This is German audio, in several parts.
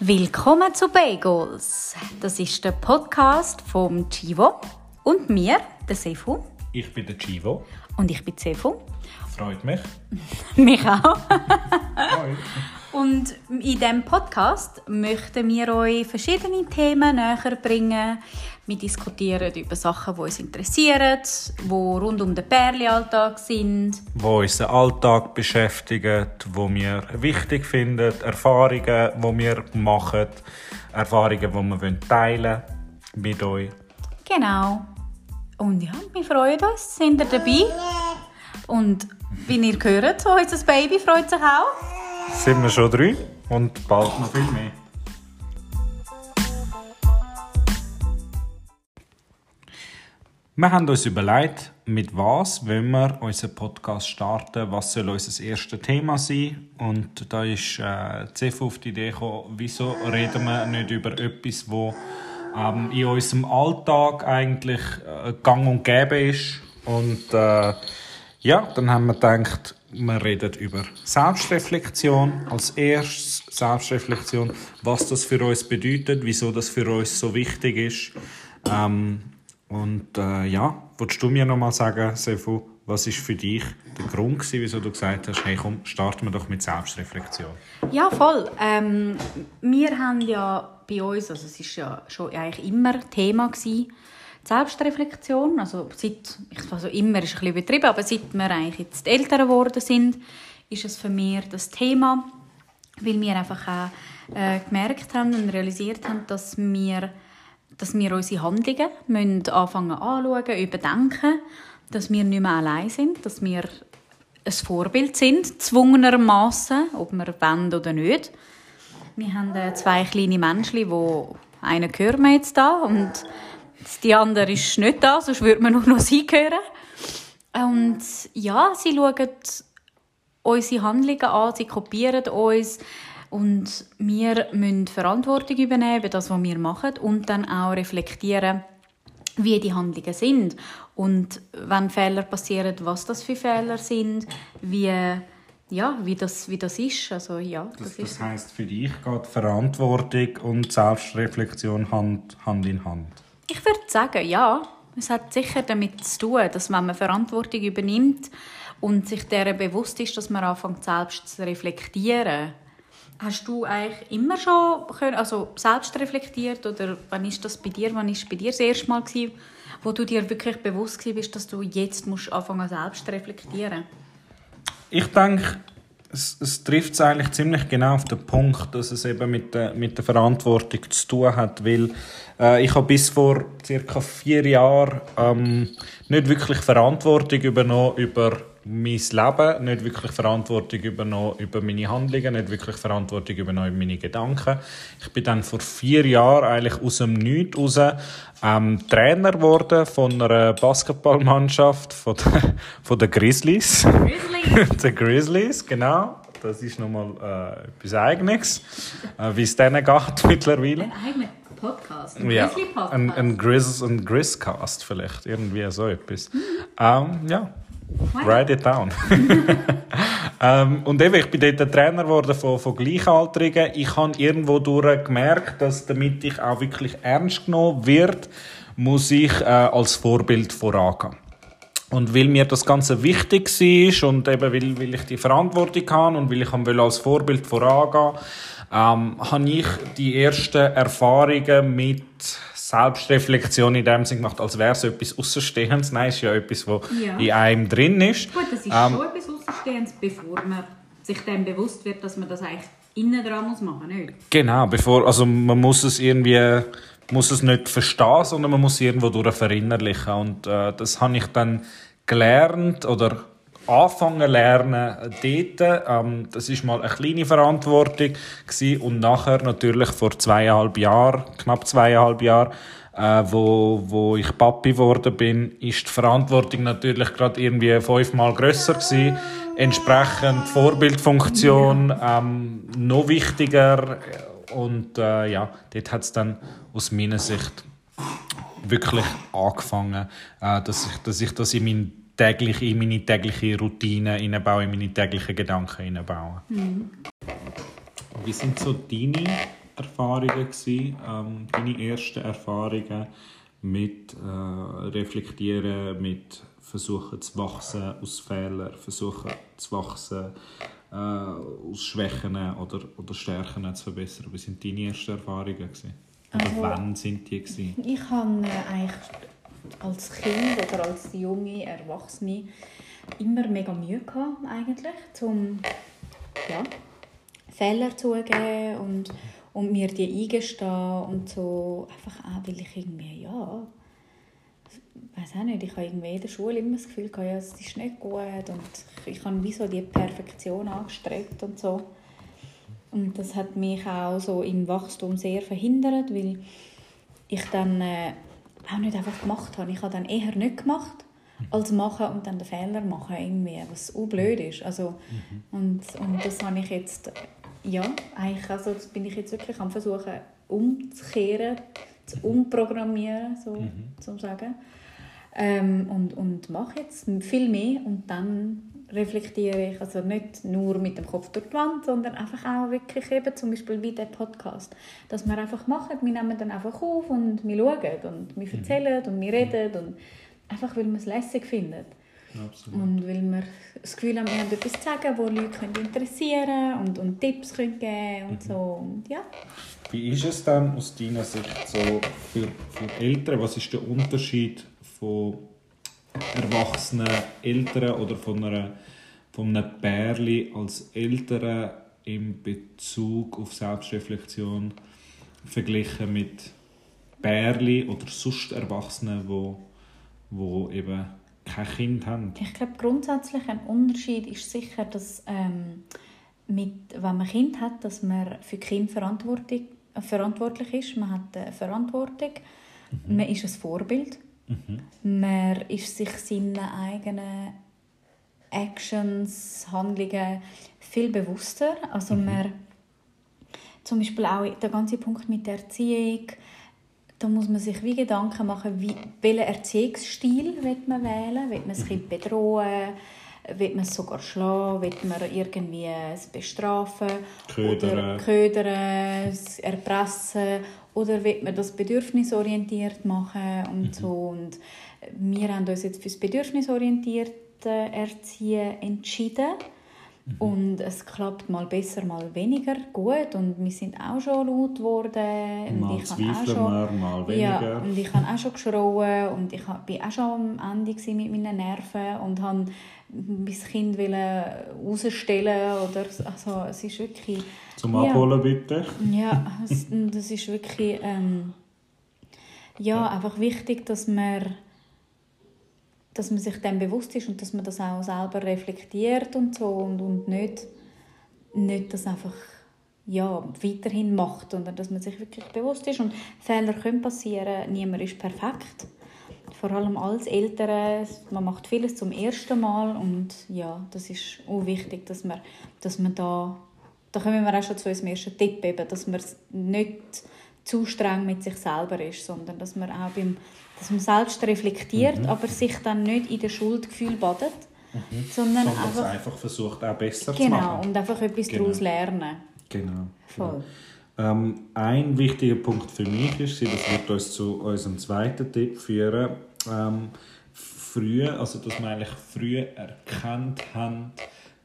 Willkommen zu Bagels. Das ist der Podcast vom Chivo und mir, der Sefu. Ich bin der Chivo. Und ich bin Sefu. Freut mich. mich auch. Und in diesem Podcast möchten wir euch verschiedene Themen näher bringen. Wir diskutieren über Sachen, die uns interessieren, die rund um den Perli-Alltag sind. Die unseren Alltag beschäftigen, die wir wichtig finden, Erfahrungen, die wir machen, Erfahrungen, die wir teilen mit euch. Genau. Und ja, wir freuen uns, sind ihr dabei? Und wie ihr hört, unser Baby freut sich auch. Sind wir schon drei und bald noch viel mehr. Wir haben uns überlegt, mit was wollen wir unseren Podcast starten, was soll unser erstes Thema sein. Und da ist äh, CF auf die Idee gekommen, wieso reden wir nicht über etwas, wo ähm, in unserem Alltag eigentlich äh, gang und gäbe ist. Und äh, ja, dann haben wir gedacht, wir reden über Selbstreflexion als erstes. Selbstreflexion, was das für uns bedeutet, wieso das für uns so wichtig ist. Ähm, und äh, ja, würdest du mir noch mal sagen, Sefu, was ist für dich der Grund gewesen, wieso du gesagt hast, hey komm, starten wir doch mit Selbstreflexion? Ja, voll. Ähm, wir haben ja bei uns, also es ist ja schon eigentlich immer Thema gewesen, Selbstreflexion, also seit, also immer ist ein bisschen übertrieben, aber seit wir eigentlich jetzt älter geworden sind, ist es für mich das Thema, weil wir einfach auch äh, gemerkt haben und realisiert haben, dass wir dass wir unsere Handlungen müssen anfangen anschauen, überdenken, dass wir nicht mehr allein sind, dass wir ein Vorbild sind, zwungenermaßen, ob wir wollen oder nicht. Wir haben äh, zwei kleine Menschen, wo einen hören wir jetzt da und die andere ist nicht da, sonst würde man nur noch sie hören. Und ja, sie schauen unsere Handlungen an, sie kopieren uns, und wir müssen Verantwortung übernehmen über das, was wir machen und dann auch reflektieren, wie die Handlungen sind und wenn Fehler passieren, was das für Fehler sind, wie ja, wie das, wie das ist. Also, ja, das, das, das heisst, für dich geht Verantwortung und Selbstreflexion Hand, Hand in Hand? Ich würde sagen, ja. Es hat sicher damit zu tun, dass wenn man Verantwortung übernimmt und sich der bewusst ist, dass man anfängt, selbst zu reflektieren, Hast du eigentlich immer schon können, also selbst reflektiert oder wann ist das bei dir? Wann ist bei dir das erste Mal gewesen, wo du dir wirklich bewusst bist, dass du jetzt musst anfangen selbst zu reflektieren? Ich denke, es, es trifft es eigentlich ziemlich genau auf den Punkt, dass es eben mit der, mit der Verantwortung zu tun hat, weil äh, ich habe bis vor circa vier Jahren ähm, nicht wirklich Verantwortung übernommen über mein Leben, nicht wirklich Verantwortung übernommen über meine Handlungen, nicht wirklich Verantwortung übernommen über meine Gedanken. Ich bin dann vor vier Jahren eigentlich aus dem Nichts raus ähm, Trainer geworden von einer Basketballmannschaft von, der, von den Grizzlies. Grizzlies. die Grizzlies, genau. Das ist nochmal äh, etwas Eigenes, äh, wie es denen geht mittlerweile. Ein eigener Podcast, ein ja, Grizzly-Podcast. Ein, ein, Grizz, ein Grizzcast vielleicht, irgendwie so etwas. Mhm. Ähm, ja, Write it down. ähm, und eben, ich bin dort Trainer geworden von, von Gleichaltrigen. Ich habe irgendwo durch gemerkt, dass damit ich auch wirklich ernst genommen wird, muss ich äh, als Vorbild vorangehen. Und weil mir das Ganze wichtig war und eben weil, weil ich die Verantwortung habe und weil ich als Vorbild vorangehen ähm, habe ich die ersten Erfahrungen mit Selbstreflexion in dem Sinne gemacht, als wäre es etwas Außenstehendes. Nein, es ist ja etwas, was ja. in einem drin ist. Gut, das ist ähm, schon etwas Außenstehendes, bevor man sich dem bewusst wird, dass man das eigentlich innen dran muss machen muss. Genau, bevor, also man muss es irgendwie muss es nicht verstehen, sondern man muss es irgendwo durch verinnerlichen. Und äh, das habe ich dann gelernt oder anfangen lernen dort. Ähm, das ist mal eine kleine Verantwortung gewesen. und nachher natürlich vor zweieinhalb Jahren, knapp zweieinhalb Jahren, äh, wo, wo ich Papi geworden bin, ist die Verantwortung natürlich gerade irgendwie fünfmal grösser gewesen. Entsprechend Vorbildfunktion ähm, noch wichtiger und äh, ja, dort hat es dann aus meiner Sicht wirklich angefangen, äh, dass, ich, dass ich das in meinen täglich in meine tägliche Routine einbauen, in meine täglichen Gedanken einbauen. Mhm. Wie sind so deine Erfahrungen gewesen, ähm, deine ersten Erfahrungen mit äh, Reflektieren, mit Versuchen zu wachsen aus Fehlern, Versuchen zu wachsen äh, aus Schwächen oder, oder Stärken zu verbessern? Was sind deine ersten Erfahrungen gewesen? Oder also, wann sind die gewesen? Ich habe eigentlich als Kind oder als junge Erwachsene immer mega Mühe gehabt, eigentlich, um ja, Fehler zugeben und, und mir die eingestehen und so, einfach auch, weil ich irgendwie, ja, weiß auch nicht, ich habe irgendwie in der Schule immer das Gefühl gehabt, ja, es ist nicht gut und ich habe wie so die Perfektion angestrebt und so. Und das hat mich auch so im Wachstum sehr verhindert, weil ich dann äh, auch nicht einfach gemacht habe. Ich habe dann eher nicht gemacht, als machen und dann den Fehler machen, irgendwie, was auch blöd ist. Also, mhm. und, und das habe ich jetzt, ja, eigentlich, also bin ich jetzt wirklich am versuchen umzukehren, zu umprogrammieren, so mhm. zu sagen. Ähm, und, und mache jetzt viel mehr und dann reflektiere ich, also nicht nur mit dem Kopf durch die Wand, sondern einfach auch wirklich eben zum Beispiel wie der Podcast, dass wir einfach machen, wir nehmen dann einfach auf und wir schauen und wir mhm. erzählen und wir reden und einfach weil man es lässig findet. Absolut. Und weil wir das Gefühl haben, wir haben etwas zu sagen, das Leute können interessieren und, und Tipps können geben und mhm. so. Und ja. Wie ist es dann aus deiner Sicht so für, für Eltern? Was ist der Unterschied von erwachsenen Eltern oder von, einer, von einem Pärli als Eltern in Bezug auf Selbstreflexion verglichen mit Pärli oder sonst Erwachsenen, wo, wo eben kein Kind haben? Ich glaube, grundsätzlich ein Unterschied ist sicher, dass ähm, mit, wenn man Kind hat, dass man für Kind verantwortlich, äh, verantwortlich ist. Man hat eine Verantwortung, mhm. man ist ein Vorbild Mhm. Man ist sich seine eigenen Actions, Handlungen viel bewusster. Also mhm. man, zum Beispiel auch der ganze Punkt mit der Erziehung, da muss man sich wie Gedanken machen, wie, welchen Erziehungsstil will man wählen will. man das Kind bedrohen? Will man es sogar schlagen? Will man irgendwie es bestrafen? Ködern. Oder ködern, erpressen? Oder will man das bedürfnisorientiert machen und mhm. so. Und wir haben uns jetzt für das bedürfnisorientierte Erziehen entschieden. Mhm. Und es klappt mal besser, mal weniger gut. Und wir sind auch schon laut geworden. Mal zweifeln wir, mal weniger. Ja, und ich habe auch schon geschrauen und ich war auch schon am Ende mit meinen Nerven und habe mein Kind rausstellen oder also es ist wirklich zum Abholen bitte ja es, das ist wirklich ähm, ja, ja, einfach wichtig dass man dass man sich dem bewusst ist und dass man das auch selber reflektiert und so und, und nicht nicht das einfach ja, weiterhin macht, sondern dass man sich wirklich bewusst ist und Fehler können passieren, niemand ist perfekt. Vor allem als Eltern, man macht vieles zum ersten Mal und ja, das ist auch wichtig, dass man, dass man da, da kommen wir auch schon zu unserem ersten Tipp, eben, dass man nicht zu streng mit sich selber ist, sondern dass man auch beim, dass man selbst reflektiert, mhm. aber sich dann nicht in den Schuldgefühl badet, mhm. sondern, sondern einfach, einfach versucht auch besser genau, zu machen. Genau, und einfach etwas genau. daraus lernen. Genau. Voll. Genau. Ähm, ein wichtiger Punkt für mich ist, das wird uns zu unserem zweiten Tipp führen, ähm, früher, also dass wir eigentlich früh erkannt haben,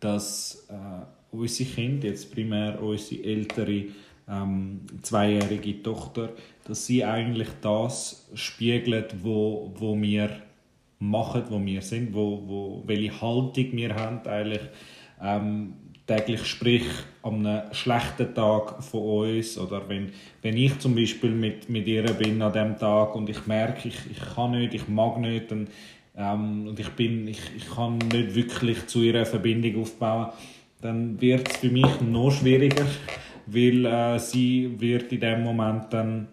dass äh, unsere Kinder, jetzt primär unsere ältere ähm, zweijährige Tochter, dass sie eigentlich das spiegelt, wo, wo wir machen, wo wir sind, wo, wo, welche Haltung wir haben eigentlich. Ähm, täglich, sprich an einem schlechten Tag von uns oder wenn, wenn ich zum Beispiel mit, mit ihr bin an dem Tag und ich merke, ich, ich kann nicht, ich mag nicht und, ähm, und ich, bin, ich, ich kann nicht wirklich zu ihrer Verbindung aufbauen, dann wird es für mich noch schwieriger, weil äh, sie wird in dem Moment dann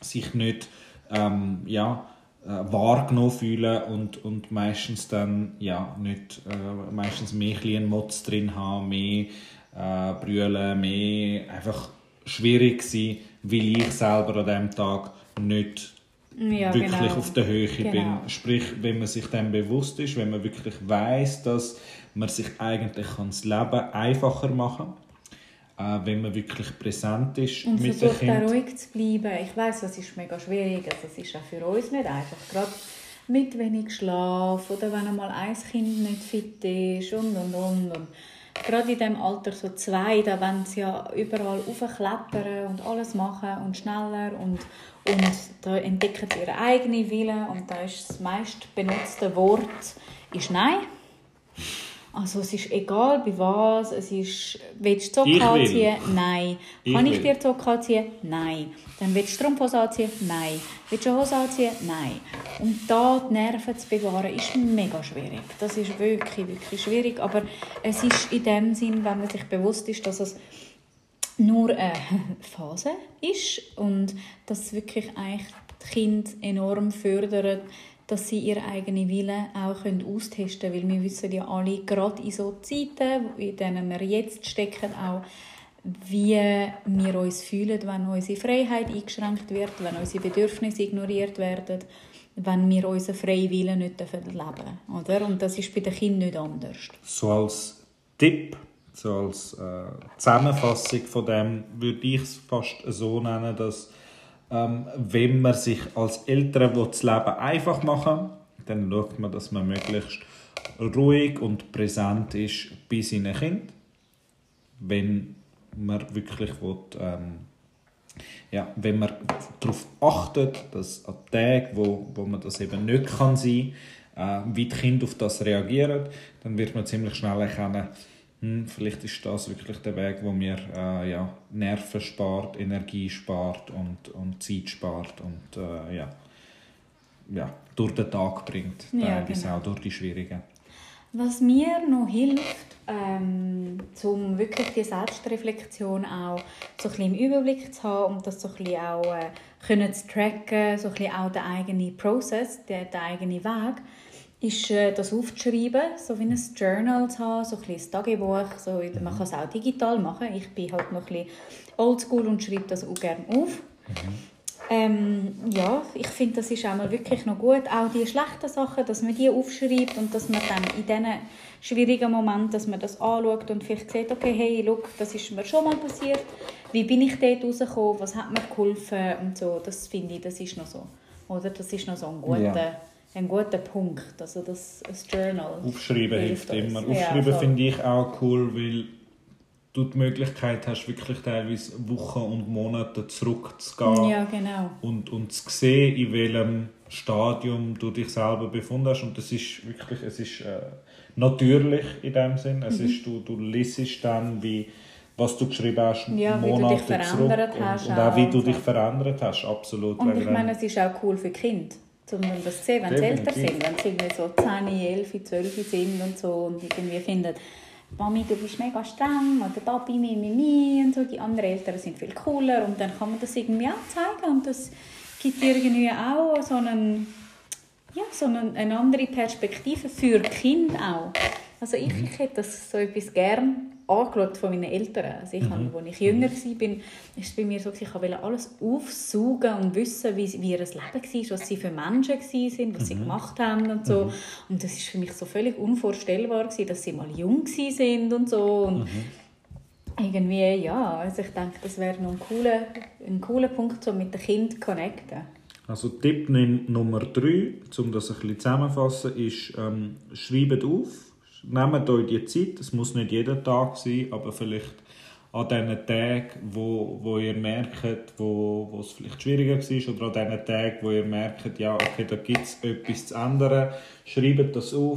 sich nicht ähm, ja, äh, wahrgenommen fühlen und, und meistens dann ja, nicht, äh, meistens mehr ein Motz drin haben, mehr äh, brüllen, mehr einfach schwierig sein, weil ich selber an diesem Tag nicht ja, wirklich genau. auf der Höhe genau. bin. Sprich, wenn man sich dem bewusst ist, wenn man wirklich weiß, dass man sich eigentlich das Leben einfacher machen äh, wenn man wirklich präsent ist Und mit dem versucht auch Kind. ruhig zu bleiben. Ich weiß, das ist mega schwierig. Also, es ist auch für uns nicht einfach. Gerade mit wenig Schlaf oder wenn einmal ein Kind nicht fit ist und und und. und. Gerade in dem Alter so zwei, da wollen sie ja überall aufklettern und alles machen und schneller und, und da entdecken sie ihre eigene Wille und da ist das meist benutzte Wort ist Nein. Also es ist egal bei was, es ist, willst du will. anziehen? Nein. Ich Kann ich will. dir Zocker anziehen? Nein. Dann willst du Strumpfhose anziehen? Nein. Willst du eine Hose anziehen? Nein. Und da die Nerven zu bewahren, ist mega schwierig. Das ist wirklich, wirklich schwierig. Aber es ist in dem Sinn, wenn man sich bewusst ist, dass es nur eine Phase ist und dass wirklich eigentlich die Kinder enorm fördern, dass sie ihre eigene Wille auch austesten können. Weil wir wissen ja alle, gerade in so Zeiten, in denen wir jetzt stecken, auch, wie wir uns fühlen, wenn unsere Freiheit eingeschränkt wird, wenn unsere Bedürfnisse ignoriert werden, wenn wir unseren freien Willen nicht leben dürfen. Oder? Und das ist bei den Kindern nicht anders. So als Tipp, so als äh, Zusammenfassung von dem, würde ich es fast so nennen, dass ähm, wenn man sich als Eltern das Leben einfach machen will, dann schaut man, dass man möglichst ruhig und präsent ist bei seinen Kindern. Wenn man wirklich will, ähm, ja, wenn man darauf achtet, dass an Tagen, wo, wo man das eben nicht kann sein kann, äh, wie die Kinder auf das reagieren, dann wird man ziemlich schnell erkennen, hm, vielleicht ist das wirklich der Weg, wo mir äh, ja, Nerven spart, Energie spart und, und Zeit spart und äh, ja, ja, durch den Tag bringt, Ja, teilweise genau. auch durch die schwierigen. Was mir noch hilft, ähm, um wirklich die Selbstreflexion auch so ein bisschen im Überblick zu haben und das so ein bisschen auch äh, können zu tracken, so ein bisschen auch den eigenen Prozess, den, den eigenen Weg, ist äh, das aufzuschreiben, so wie ein Journal zu haben, so ein bisschen ein Tagebuch. So, man kann es auch digital machen. Ich bin halt noch ein bisschen oldschool und schreibe das auch gerne auf. Ähm, ja, ich finde, das ist auch mal wirklich noch gut. Auch die schlechten Sachen, dass man die aufschreibt und dass man dann in diesen schwierigen Momenten, dass man das anschaut und vielleicht sieht, okay, hey, look, das ist mir schon mal passiert. Wie bin ich dort rausgekommen? Was hat mir geholfen? Und so, das finde ich, das ist noch so. Oder? Das ist noch so ein guter, Ja. Ein guter Punkt. Also das, ein Journal. Aufschreiben hilft uns. immer. Ja, Aufschreiben voll. finde ich auch cool, weil du die Möglichkeit hast, wirklich teilweise Wochen und Monate zurückzugehen Ja, genau. und, und zu sehen, in welchem Stadium du dich selber befunden hast. Und das ist wirklich, es ist äh, natürlich in dem Sinn. Es Mhm. ist, du, du liest dann, wie, was du geschrieben hast, Ja, wie du Monate dich verändert zurück hast und, und auch wie du dich verändert hast, absolut. Und ich meine, es ist auch cool für die Kinder, um das zu sehen, wenn sie älter sind, wenn sie irgendwie so 10, 11, 12 sind und so und irgendwie finden, Mami, du bist mega streng oder Papi, mi, mi, mi und so. Die anderen Eltern sind viel cooler und dann kann man das irgendwie auch zeigen und das gibt irgendwie auch so einen, ja, so einen, eine andere Perspektive für Kinder auch. Also ich, ich hätte das so etwas gern angeschaut von meinen Eltern. Also ich, habe, als ich jünger war, war es bei mir so, ich wollte alles aufsaugen und wissen, wie, wie ihr Leben war, was sie für Menschen waren, was sie gemacht haben und so. Und das ist für mich so völlig unvorstellbar, gewesen, dass sie mal jung waren und so. Und irgendwie, ja, also ich denke, das wäre noch ein cooler, ein cooler Punkt, um mit den Kindern zu connecten. Also Tipp Num- Nummer 3, um das ein bisschen zusammenzufassen, ist, ähm, schreibt auf, nehmt euch die Zeit, es muss nicht jeden Tag sein, aber vielleicht an diesen Tagen, wo, wo ihr merkt, wo, wo es vielleicht schwieriger war, oder an diesen Tagen, wo ihr merkt, ja, okay, da gibt es etwas zu ändern, schreibt das auf,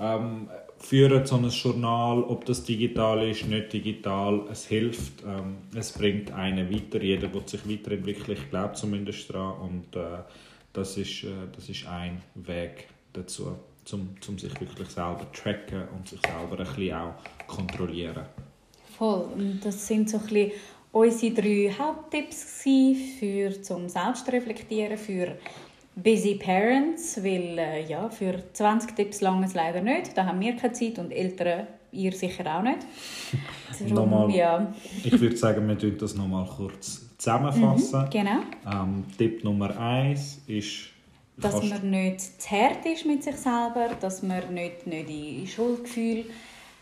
ähm, führt so ein Journal, ob das digital ist, nicht digital, es hilft, ähm, es bringt einen weiter, jeder will sich weiterentwickeln, ich glaube zumindest daran und äh, das, ist, äh, das ist ein Weg dazu, zum, zum sich wirklich selber tracken und sich selber ein bisschen auch kontrollieren. Voll. Und das sind so ein bisschen unsere drei Haupttipps für zum Selbstreflektieren für busy Parents, weil äh, ja, für 20 Tipps lange es leider nicht. Da haben wir keine Zeit und Eltern ihr sicher auch nicht. Darum, Nochmal. ja, Ich würde sagen, wir tun das nochmal kurz zusammenfassen. genau. Ähm, Tipp Nummer 1 ist, Dass kannst- man nicht zu hart ist mit sich selber, dass man nicht, nicht in Schuldgefühl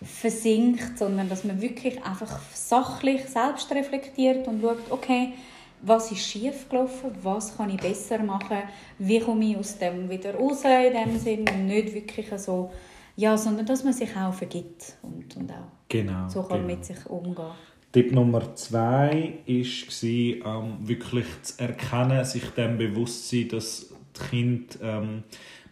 versinkt, sondern dass man wirklich einfach sachlich selbst reflektiert und schaut, okay, was ist schief gelaufen, was kann ich besser machen, wie komme ich aus dem wieder raus in dem Sinn und nicht wirklich so, ja, sondern dass man sich auch vergibt und, und auch Genau. so kann genau. mit sich umgehen. Tipp Nummer zwei war, ähm, wirklich zu erkennen, sich dem bewusst zu sein, dass die Kinder ähm,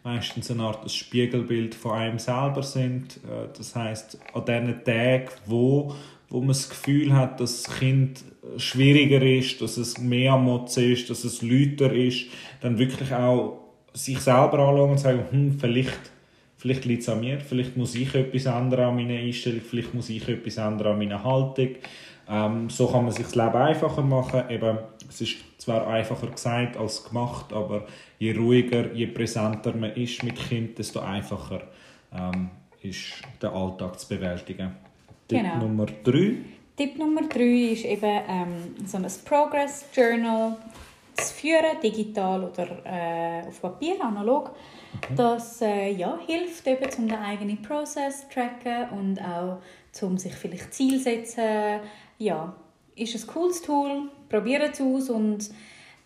meistens eine Art Spiegelbild von einem selber sind. Äh, das heißt, an diesen Tagen, wo, wo man das Gefühl hat, dass das Kind schwieriger ist, dass es mehr am Motzen ist, dass es lauter ist, dann wirklich auch sich selber anschauen und sagen, hm, vielleicht Vielleicht liegt es an mir, vielleicht muss ich etwas ändern an meiner Einstellung, vielleicht muss ich etwas ändern an meiner Haltung. Ähm, so kann man sich das Leben einfacher machen. Eben, es ist zwar einfacher gesagt als gemacht, aber je ruhiger, je präsenter man ist mit Kind, desto einfacher ähm, ist der Alltag zu bewältigen. Tipp Genau. Nummer drei. Tipp Nummer drei ist eben ähm, so ein Progress Journal zu führen, digital oder äh, auf Papier, analog. Das äh, ja, hilft eben, um den eigenen Prozess zu tracken und auch, um sich vielleicht Ziel zu setzen. Ja, ist ein cooles Tool, probiert es aus und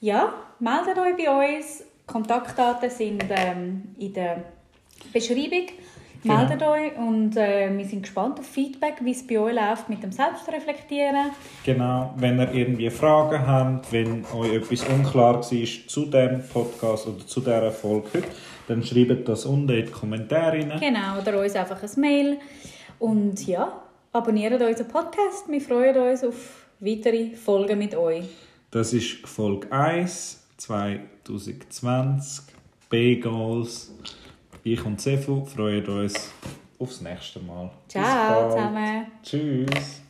ja, meldet euch bei uns. Kontaktdaten sind ähm, in der Beschreibung. Genau. Meldet euch und äh, wir sind gespannt auf Feedback, wie es bei euch läuft mit dem Selbstreflektieren. Genau, wenn ihr irgendwie Fragen habt, wenn euch etwas unklar war zu dem Podcast oder zu dieser Folge heute, dann schreibt das unten in die Kommentare rein. Genau, oder uns einfach ein Mail. Und ja, abonniert unseren Podcast. Wir freuen uns auf weitere Folgen mit euch. Das ist Folge 1 2020 B-Goals. Ich und Sefu freuen uns aufs nächste Mal. Ciao zusammen. Tschüss.